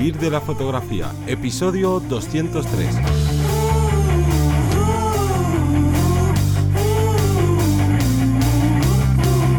Vivir de la fotografía, episodio 203.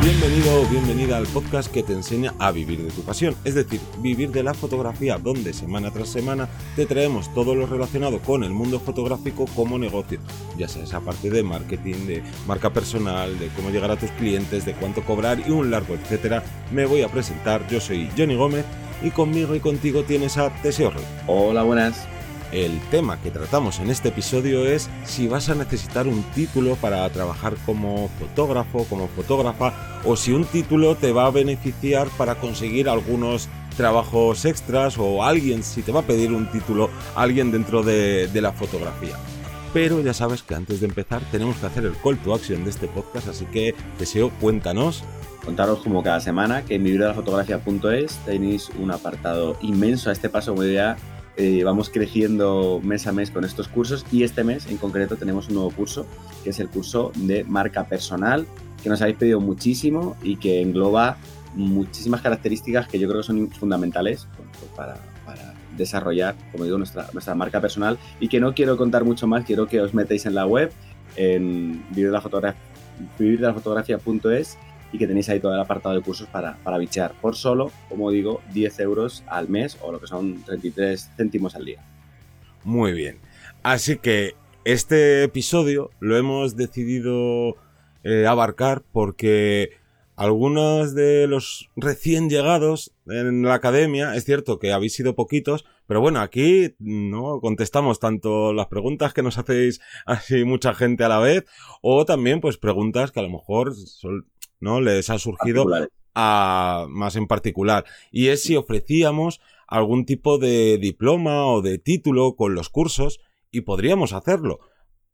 Bienvenido o bienvenida al podcast que te enseña a vivir de tu pasión, es decir, vivir de la fotografía, donde semana tras semana te traemos todo lo relacionado con el mundo fotográfico como negocio, ya sea esa parte de marketing, de marca personal, de cómo llegar a tus clientes, de cuánto cobrar y un largo etcétera. Me voy a presentar, yo soy Johnny Gómez y conmigo y contigo tienes a Teseo Hola, buenas. El tema que tratamos en este episodio es si vas a necesitar un título para trabajar como fotógrafo, como fotógrafa, o si un título te va a beneficiar para conseguir algunos trabajos extras o alguien, si te va a pedir un título, alguien dentro de, la fotografía. Pero ya sabes que antes de empezar tenemos que hacer el call to action de este podcast, así que deseo cuéntanos contaros como cada semana que en mi fotografía.es tenéis un apartado inmenso a este paso como ya eh, vamos creciendo mes a mes con estos cursos y este mes en concreto tenemos un nuevo curso que es el curso de marca personal que nos habéis pedido muchísimo y que engloba muchísimas características que yo creo que son fundamentales para, desarrollar, como digo, nuestra, nuestra marca personal. Y que no quiero contar mucho más, quiero que os metéis en la web en vivirdelafotografía.es y que tenéis ahí todo el apartado de cursos para, para bichear por solo, como digo, 10 euros al mes o lo que son 33 céntimos al día. Muy bien. Así que este episodio lo hemos decidido eh, abarcar porque algunos de los recién llegados en la academia, es cierto que habéis sido poquitos, pero bueno, aquí no contestamos tanto las preguntas que nos hacéis así mucha gente a la vez, o también pues preguntas que a lo mejor son, ¿no? Les ha surgido a, más en particular. Y es si ofrecíamos algún tipo de diploma o de título con los cursos y podríamos hacerlo.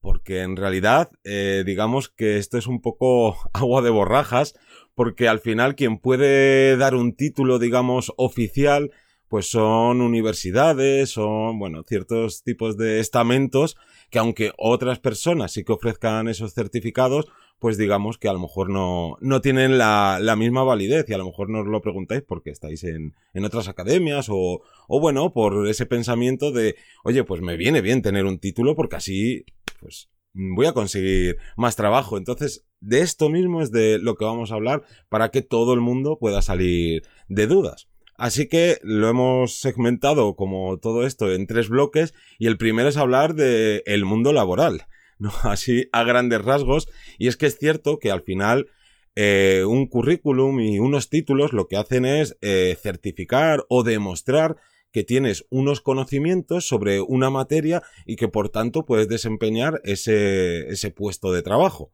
Porque en realidad, eh, digamos que esto es un poco agua de borrajas, porque al final quien puede dar un título, digamos, oficial, pues son universidades, son, bueno, ciertos tipos de estamentos que aunque otras personas sí que ofrezcan esos certificados, pues digamos que a lo mejor no, no tienen la, la, misma validez y a lo mejor no os lo preguntáis porque estáis en, en otras academias o, o bueno, por ese pensamiento de, oye, pues me viene bien tener un título porque así, pues voy a conseguir más trabajo. Entonces, de esto mismo es de lo que vamos a hablar para que todo el mundo pueda salir de dudas. Así que lo hemos segmentado como todo esto en tres bloques y el primero es hablar de el mundo laboral, Así a grandes rasgos. Y es que es cierto que al final eh, un currículum y unos títulos lo que hacen es eh, certificar o demostrar que tienes unos conocimientos sobre una materia y que por tanto puedes desempeñar ese, ese puesto de trabajo.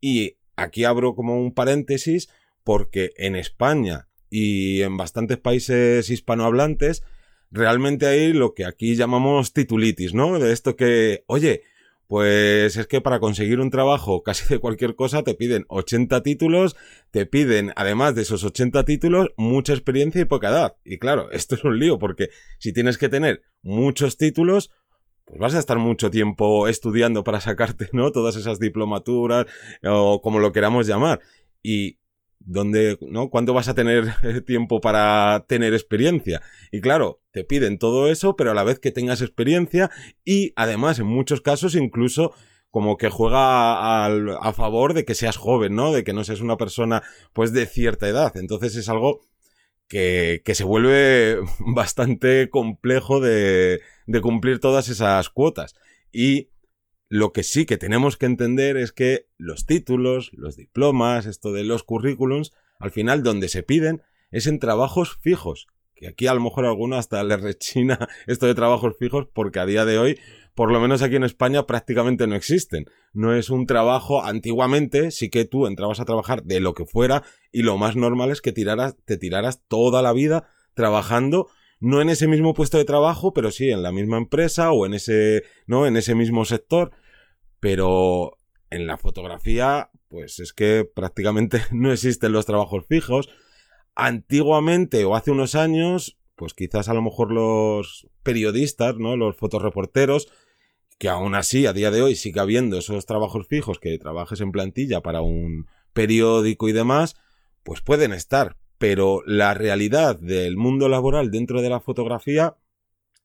Y aquí abro como un paréntesis porque en España y en bastantes países hispanohablantes, realmente hay lo que aquí llamamos titulitis, ¿no? De esto que, oye, pues es que para conseguir un trabajo casi de cualquier cosa te piden 80 títulos, te piden, además de esos 80 títulos, mucha experiencia y poca edad. Y claro, esto es un lío porque si tienes que tener muchos títulos, pues vas a estar mucho tiempo estudiando para sacarte, ¿no? Todas esas diplomaturas o como lo queramos llamar. Y ¿Dónde, no? ¿Cuánto vas a tener tiempo para tener experiencia? Y claro, te piden todo eso, pero a la vez que tengas experiencia y además en muchos casos incluso como que juega a favor de que seas joven, ¿no? De que no seas una persona pues de cierta edad. Entonces es algo que, que se vuelve bastante complejo de, de cumplir todas esas cuotas. Y lo que sí que tenemos que entender es que los títulos, los diplomas, esto de los currículums, al final donde se piden es en trabajos fijos. Que aquí a lo mejor a alguno hasta le rechina esto de trabajos fijos porque a día de hoy, por lo menos aquí en España, prácticamente no existen. No es un trabajo, antiguamente sí que tú entrabas a trabajar de lo que fuera y lo más normal es que tiraras, te tiraras toda la vida trabajando no en ese mismo puesto de trabajo, pero sí en la misma empresa o en ese, ¿no? En ese mismo sector. Pero en la fotografía, pues es que prácticamente no existen los trabajos fijos. Antiguamente o hace unos años, pues quizás a lo mejor los periodistas, ¿no? Los fotoreporteros, que aún así a día de hoy sigue habiendo esos trabajos fijos que trabajes en plantilla para un periódico y demás, pues pueden estar, pero la realidad del mundo laboral dentro de la fotografía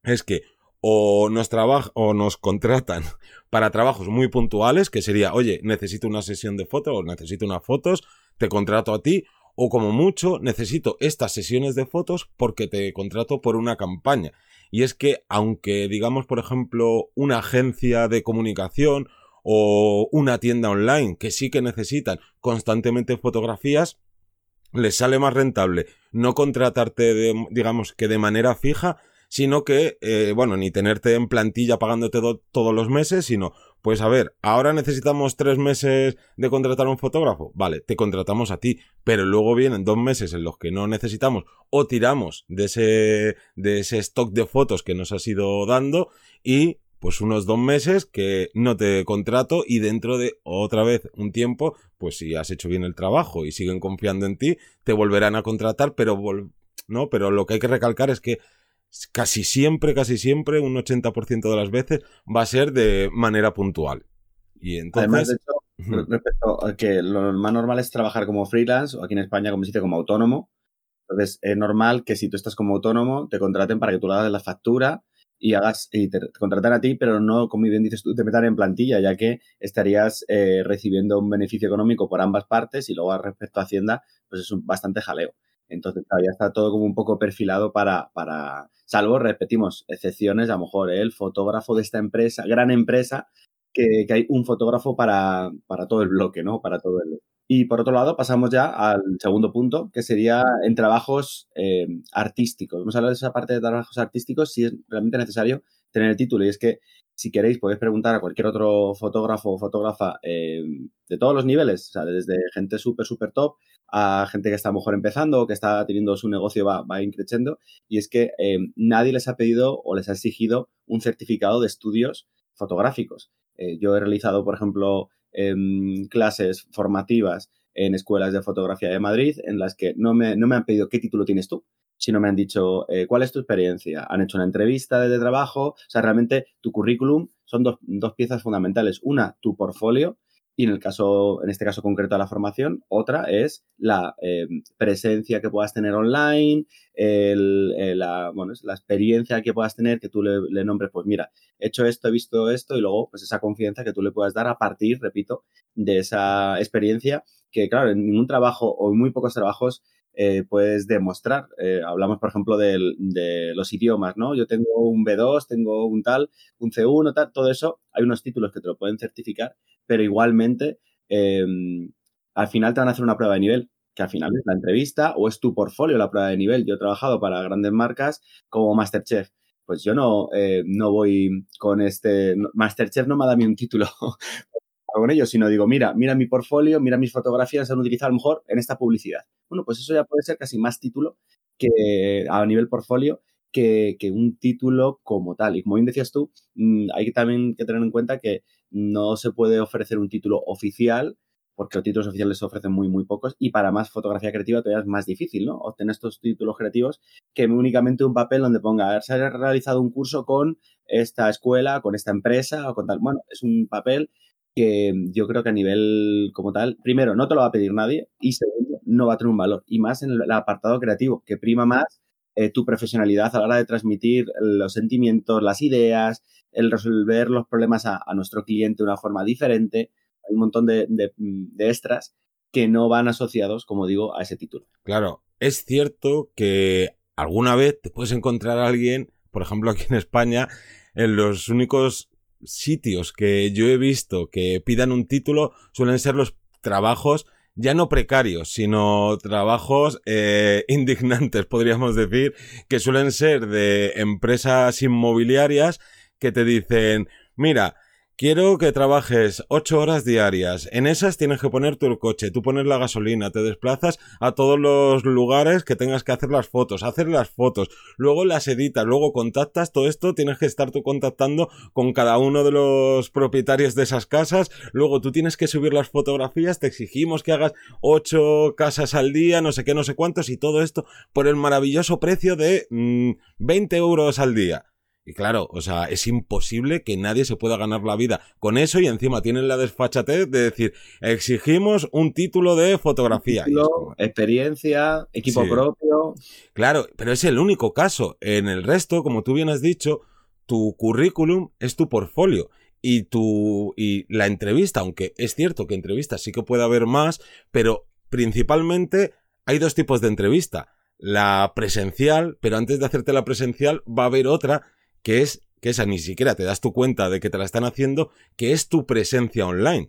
es que o nos o nos contratan para trabajos muy puntuales, que sería, oye, necesito una sesión de fotos o necesito unas fotos, te contrato a ti, o como mucho, necesito estas sesiones de fotos porque te contrato por una campaña. Y es que, aunque digamos, por ejemplo, una agencia de comunicación o una tienda online que sí que necesitan constantemente fotografías, les sale más rentable no contratarte, de, digamos, que de manera fija, sino que, eh, bueno, ni tenerte en plantilla pagándote todos los meses, sino, pues a ver, ahora necesitamos tres meses de contratar a un fotógrafo, vale, te contratamos a ti, pero luego vienen dos meses en los que no necesitamos o tiramos de ese, de ese stock de fotos que nos has ido dando y pues unos dos meses que no te contrato y dentro de otra vez un tiempo, pues si has hecho bien el trabajo y siguen confiando en ti, te volverán a contratar, pero no, pero lo que hay que recalcar es que casi siempre, casi siempre, un 80% de las veces va a ser de manera puntual. Y entonces... Además, de hecho, respecto a que lo más normal es trabajar como freelance o aquí en España, como se dice, como autónomo. Entonces, es normal que si tú estás como autónomo, te contraten para que tú le hagas la factura y hagas y te, contraten a ti, pero no, como bien dices tú, te metan en plantilla, ya que estarías eh, recibiendo un beneficio económico por ambas partes y luego respecto a Hacienda, pues es un bastante jaleo. Entonces, ya está todo como un poco perfilado para, para salvo, repetimos, excepciones, a lo mejor el fotógrafo de esta empresa, gran empresa, que, hay un fotógrafo para, para, todo el bloque, ¿no? Para todo el... Y por otro lado, pasamos ya al segundo punto, que sería en trabajos eh, artísticos. Vamos a hablar de esa parte de trabajos artísticos si es realmente necesario tener el título. Y es que, si queréis, podéis preguntar a cualquier otro fotógrafo o fotógrafa eh, de todos los niveles, o sea, desde gente súper, súper top a gente que está mejor empezando o que está teniendo su negocio va, va increciendo. Y es que eh, nadie les ha pedido o les ha exigido un certificado de estudios fotográficos. Yo he realizado, por ejemplo, em, clases formativas en escuelas de fotografía de Madrid en las que no me, no me han pedido qué título tienes tú, sino me han dicho eh, cuál es tu experiencia. Han hecho una entrevista de, trabajo. O sea, realmente tu currículum son dos, dos piezas fundamentales. Una, tu portfolio y en el caso, en este caso concreto de la formación, otra es la eh, presencia que puedas tener online, el, eh, la, bueno, la experiencia que puedas tener, que tú le, nombres, pues mira, he hecho esto, he visto esto, y luego pues esa confianza que tú le puedas dar a partir, repito, de esa experiencia que, claro, en ningún trabajo o en muy pocos trabajos eh, puedes demostrar. Eh, hablamos, por ejemplo, de, los idiomas, ¿no? Yo tengo un B2, tengo un tal, un C1, tal, todo eso. Hay unos títulos que te lo pueden certificar, pero igualmente em, al final te van a hacer una prueba de nivel, que al final es la entrevista o es tu portfolio la prueba de nivel. Yo he trabajado para grandes marcas como Masterchef. Pues yo no, eh, no voy con este. Masterchef no me ha dado un título con ellos, sino digo, mira, mira mi portfolio, mira mis fotografías, se han utilizado a lo mejor en esta publicidad. Bueno, pues eso ya puede ser casi más título que a nivel portfolio que, un título como tal. Y como bien decías tú, mm, hay que también que tener en cuenta que no se puede ofrecer un título oficial porque los títulos oficiales se ofrecen muy, muy pocos y para más fotografía creativa todavía es más difícil, ¿no? Obtener estos títulos creativos que únicamente un papel donde ponga, se ha realizado un curso con esta escuela, con esta empresa o con tal. Bueno, es un papel que yo creo que a nivel como tal, primero, no te lo va a pedir nadie y segundo, no va a tener un valor. Y más en el apartado creativo, que prima más eh, tu profesionalidad a la hora de transmitir los sentimientos, las ideas, el resolver los problemas a, nuestro cliente de una forma diferente. Hay un montón de, de extras que no van asociados, como digo, a ese título. Claro, es cierto que alguna vez te puedes encontrar a alguien, por ejemplo aquí en España, en los únicos sitios que yo he visto que pidan un título suelen ser los trabajos ya no precarios, sino trabajos eh, indignantes, podríamos decir, que suelen ser de empresas inmobiliarias que te dicen, mira, Quiero que trabajes ocho horas diarias. En esas tienes que poner tu coche, tú pones la gasolina, te desplazas a todos los lugares que tengas que hacer las fotos, hacer las fotos, luego las editas, luego contactas, todo esto tienes que estar tú contactando con cada uno de los propietarios de esas casas, luego tú tienes que subir las fotografías, te exigimos que hagas ocho casas al día, no sé qué, no sé cuántos, y todo esto por el maravilloso precio de 20 mm, euros al día. Y claro, o sea, es imposible que nadie se pueda ganar la vida con eso y encima tienen la desfachatez de decir, exigimos un título de fotografía. experiencia, equipo propio. Claro, pero es el único caso. En el resto, como tú bien has dicho, tu currículum es tu portfolio y tu y la entrevista, aunque es cierto que entrevistas sí que puede haber más, pero principalmente hay dos tipos de entrevista. La presencial, pero antes de hacerte la presencial va a haber otra que es que esa ni siquiera te das tu cuenta de que te la están haciendo, que es tu presencia online.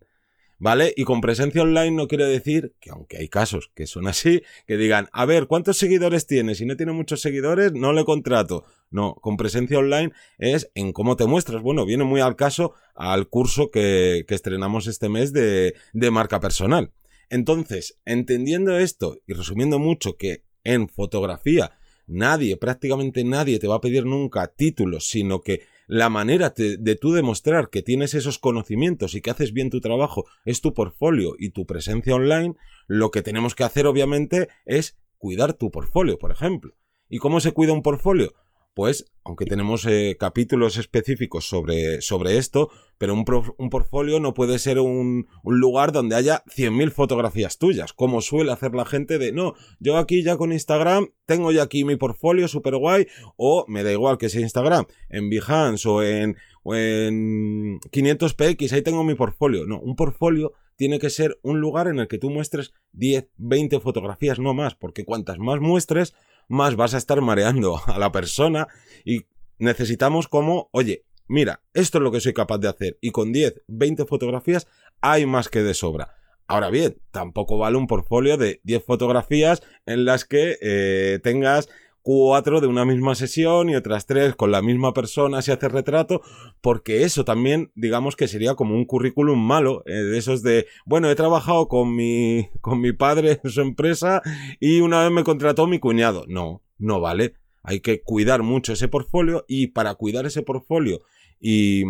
¿Vale? Y con presencia online no quiere decir que, aunque hay casos que son así, que digan, a ver, ¿cuántos seguidores tienes? Si no tiene muchos seguidores, no le contrato. No, con presencia online es en cómo te muestras. Bueno, viene muy al caso al curso que, que estrenamos este mes de, de marca personal. Entonces, entendiendo esto y resumiendo mucho que en fotografía nadie, prácticamente nadie te va a pedir nunca títulos, sino que la manera de tú demostrar que tienes esos conocimientos y que haces bien tu trabajo es tu portfolio y tu presencia online, lo que tenemos que hacer obviamente es cuidar tu portfolio, por ejemplo. ¿Y cómo se cuida un portfolio? Pues, aunque tenemos eh, capítulos específicos sobre, sobre esto, pero un, un portfolio no puede ser un, un lugar donde haya 100.000 fotografías tuyas, como suele hacer la gente de, no, yo aquí ya con Instagram tengo ya aquí mi portfolio super guay, o me da igual que sea Instagram, en Behance o en, o en 500px, ahí tengo mi portfolio. No, un portfolio tiene que ser un lugar en el que tú muestres 10, 20 fotografías, no más, porque cuantas más muestres, más vas a estar mareando a la persona y necesitamos como, oye, mira, esto es lo que soy capaz de hacer y con 10, 20 fotografías hay más que de sobra. Ahora bien, tampoco vale un portfolio de 10 fotografías en las que eh, tengas cuatro de una misma sesión y otras tres con la misma persona si hace retrato, porque eso también, digamos que sería como un currículum malo, eh, de esos de, bueno, he trabajado con mi, con mi padre en su empresa y una vez me contrató mi cuñado. No, no vale. Hay que cuidar mucho ese portfolio y para cuidar ese portfolio y,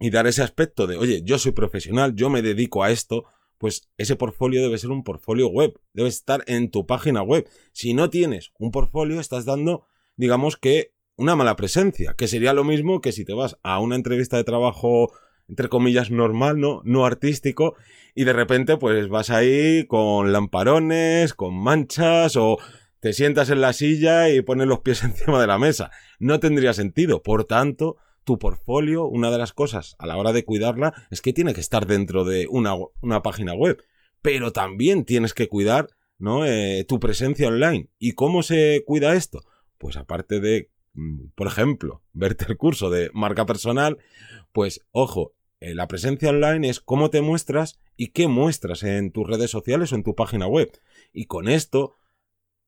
y dar ese aspecto de, oye, yo soy profesional, yo me dedico a esto, pues ese portfolio debe ser un portfolio web, debe estar en tu página web. Si no tienes un portfolio, estás dando, digamos que, una mala presencia, que sería lo mismo que si te vas a una entrevista de trabajo, entre comillas, normal, ¿no? No artístico, y de repente, pues vas ahí con lamparones, con manchas, o te sientas en la silla y pones los pies encima de la mesa. No tendría sentido. Por tanto, tu portfolio, una de las cosas a la hora de cuidarla es que tiene que estar dentro de una, una página web. Pero también tienes que cuidar ¿no? Eh, tu presencia online. ¿Y cómo se cuida esto? Pues aparte de, mm, por ejemplo, verte el curso de marca personal, pues ojo, eh, la presencia online es cómo te muestras y qué muestras en tus redes sociales o en tu página web. Y con esto,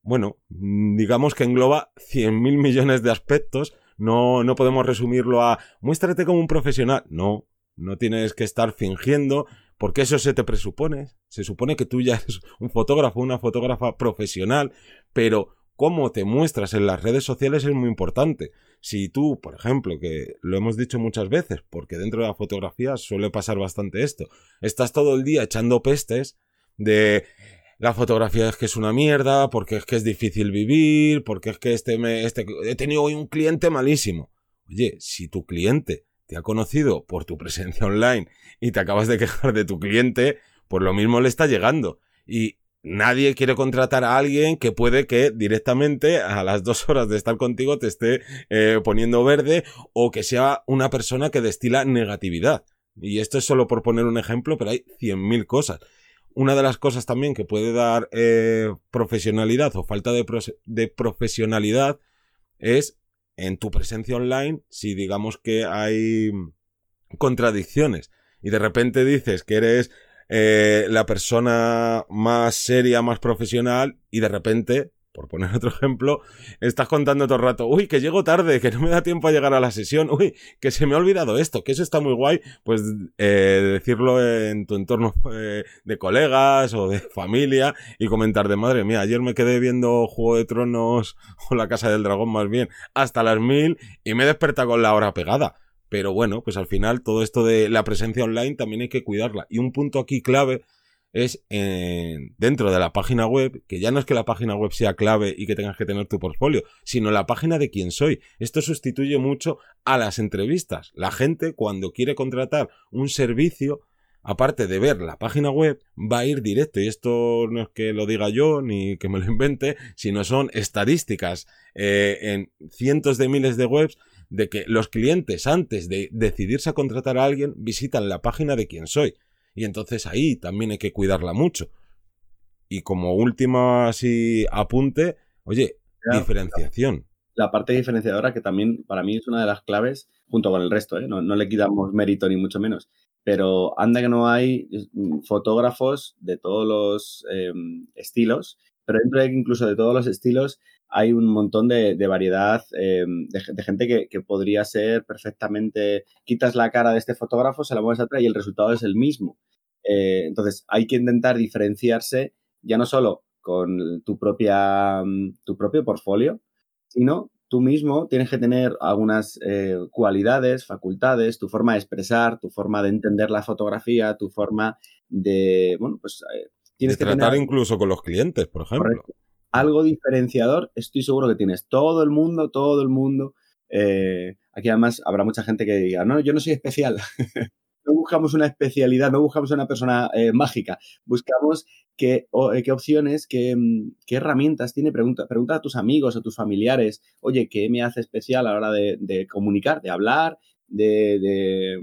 bueno, mm, digamos que engloba 100.000 millones de aspectos no, no podemos resumirlo a muéstrate como un profesional. No, no tienes que estar fingiendo, porque eso se te presupone. Se supone que tú ya eres un fotógrafo, una fotógrafa profesional, pero cómo te muestras en las redes sociales es muy importante. Si tú, por ejemplo, que lo hemos dicho muchas veces, porque dentro de la fotografía suele pasar bastante esto, estás todo el día echando pestes de la fotografía es que es una mierda, porque es que es difícil vivir, porque es que este me, este, he tenido hoy un cliente malísimo. Oye, si tu cliente te ha conocido por tu presencia online y te acabas de quejar de tu cliente, pues lo mismo le está llegando. Y nadie quiere contratar a alguien que puede que directamente a las dos horas de estar contigo te esté eh, poniendo verde o que sea una persona que destila negatividad. Y esto es solo por poner un ejemplo, pero hay cien mil cosas. Una de las cosas también que puede dar eh, profesionalidad o falta de, de profesionalidad es en tu presencia online si digamos que hay contradicciones y de repente dices que eres eh, la persona más seria, más profesional y de repente por poner otro ejemplo, estás contando todo el rato, uy, que llego tarde, que no me da tiempo a llegar a la sesión, uy, que se me ha olvidado esto, que eso está muy guay, pues eh, decirlo en tu entorno eh, de colegas o de familia y comentar de madre mía, ayer me quedé viendo Juego de Tronos o La Casa del Dragón más bien hasta las mil y me he con la hora pegada. Pero bueno, pues al final todo esto de la presencia online también hay que cuidarla. Y un punto aquí clave es en, dentro de la página web, que ya no es que la página web sea clave y que tengas que tener tu portfolio, sino la página de quién soy. Esto sustituye mucho a las entrevistas. La gente cuando quiere contratar un servicio, aparte de ver la página web, va a ir directo. Y esto no es que lo diga yo ni que me lo invente, sino son estadísticas eh, en cientos de miles de webs de que los clientes antes de decidirse a contratar a alguien visitan la página de quién soy. Y entonces ahí también hay que cuidarla mucho. Y como último así apunte, oye, diferenciación. La parte diferenciadora que también para mí es una de las claves, junto con el resto, ¿eh? no, le quitamos mérito ni mucho menos, pero anda que no hay mm, fotógrafos de todos los em, estilos, pero dentro de incluso de todos los estilos hay un montón de, variedad em, de, gente que, podría ser perfectamente, quitas la cara de este fotógrafo, se la mueves atrás y el resultado es el mismo. Eh, entonces, hay que intentar diferenciarse ya no solo con tu, propia, mm, tu propio portfolio, sino tú mismo tienes que tener algunas eh, cualidades, facultades, tu forma de expresar, tu forma de entender la fotografía, tu forma de, bueno, pues... Eh, tienes que tratar incluso con los clientes, por ejemplo algo diferenciador, estoy seguro que tienes. Todo el mundo, todo el mundo. Eh, aquí además habrá mucha gente que diga, no, yo no soy especial. no buscamos una especialidad, no buscamos una persona eh, mágica. Buscamos qué, eh, qué opciones, qué, mm, qué, herramientas tiene. Pregunta, pregunta a tus amigos, a tus familiares, oye, ¿qué me hace especial a la hora de, de comunicar, de hablar, de,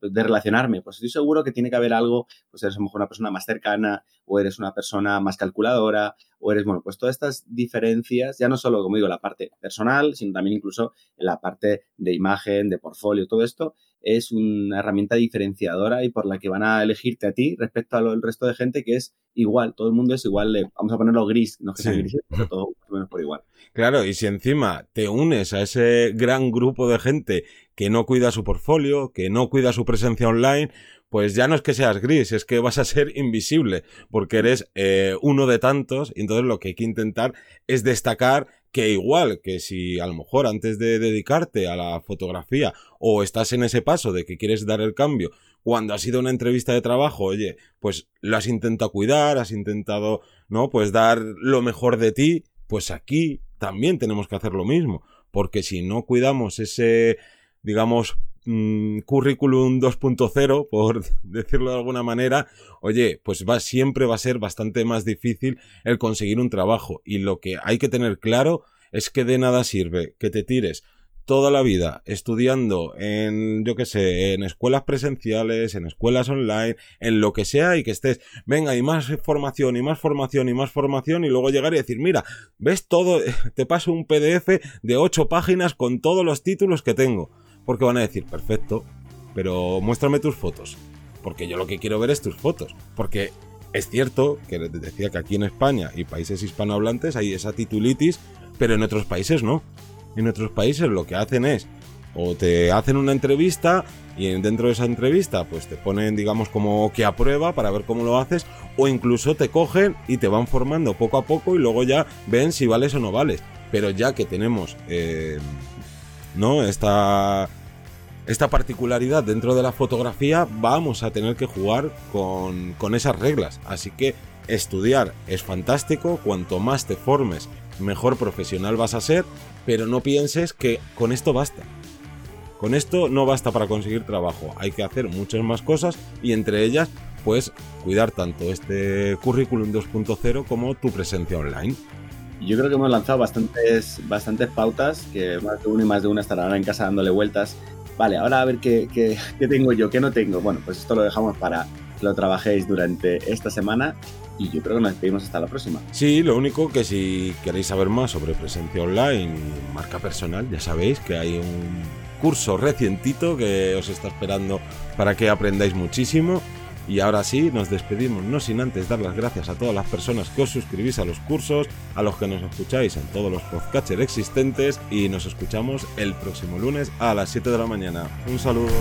de, relacionarme. Pues estoy seguro que tiene que haber algo, pues eres a lo mejor una persona más cercana, o eres una persona más calculadora, o eres, bueno, pues todas estas diferencias, ya no solo, como digo, la parte personal, sino también incluso la parte de imagen, de portfolio, todo esto es una herramienta diferenciadora y por la que van a elegirte a ti respecto al resto de gente que es igual, todo el mundo es igual, vamos a ponerlo gris, no que sea gris, pero todo menos por igual. Claro, y si encima te unes a ese gran grupo de gente que no cuida su portfolio, que no cuida su presencia online, pues ya no es que seas gris, es que vas a ser invisible, porque eres eh, uno de tantos, y entonces lo que hay que intentar es destacar que igual que si a lo mejor antes de dedicarte a la fotografía o estás en ese paso de que quieres dar el cambio, cuando ha sido una entrevista de trabajo, oye, pues lo has intentado cuidar, has intentado, ¿no? Pues dar lo mejor de ti, pues aquí también tenemos que hacer lo mismo, porque si no cuidamos ese, digamos, mm, currículum 2.0, por decirlo de alguna manera, oye, pues va, siempre va a ser bastante más difícil el conseguir un trabajo. Y lo que hay que tener claro es que de nada sirve que te tires toda la vida estudiando en, yo qué sé, en escuelas presenciales, en escuelas online, en lo que sea y que estés, venga, y más formación, y más formación, y más formación, y luego llegar y decir, mira, ves todo, te paso un PDF de ocho páginas con todos los títulos que tengo. Porque van a decir, perfecto, pero muéstrame tus fotos. Porque yo lo que quiero ver es tus fotos. Porque es cierto que decía que aquí en España y países hispanohablantes hay esa titulitis, pero en otros países no. En otros países lo que hacen es o te hacen una entrevista y dentro de esa entrevista pues te ponen digamos como que a prueba para ver cómo lo haces o incluso te cogen y te van formando poco a poco y luego ya ven si vales o no vales. Pero ya que tenemos eh, ¿no? esta, esta particularidad dentro de la fotografía vamos a tener que jugar con, con esas reglas. Así que estudiar es fantástico, cuanto más te formes mejor profesional vas a ser, pero no pienses que con esto basta. Con esto no basta para conseguir trabajo, hay que hacer muchas más cosas y entre ellas, pues cuidar tanto este currículum 2.0 como tu presencia online. Yo creo que hemos lanzado bastantes, bastantes pautas, que más de uno y más de una estarán en casa dándole vueltas. Vale, ahora a ver qué, qué, tengo yo, qué no tengo. Bueno, pues esto lo dejamos para que lo trabajéis durante esta semana y yo creo que nos despedimos hasta la próxima. Sí, lo único que si queréis saber más sobre presencia online marca personal, ya sabéis que hay un curso recientito que os está esperando para que aprendáis muchísimo. Y ahora sí, nos despedimos, no sin antes dar las gracias a todas las personas que os suscribís a los cursos, a los que nos escucháis en todos los podcatchers existentes y nos escuchamos el próximo lunes a las 7 de la mañana. Un saludo.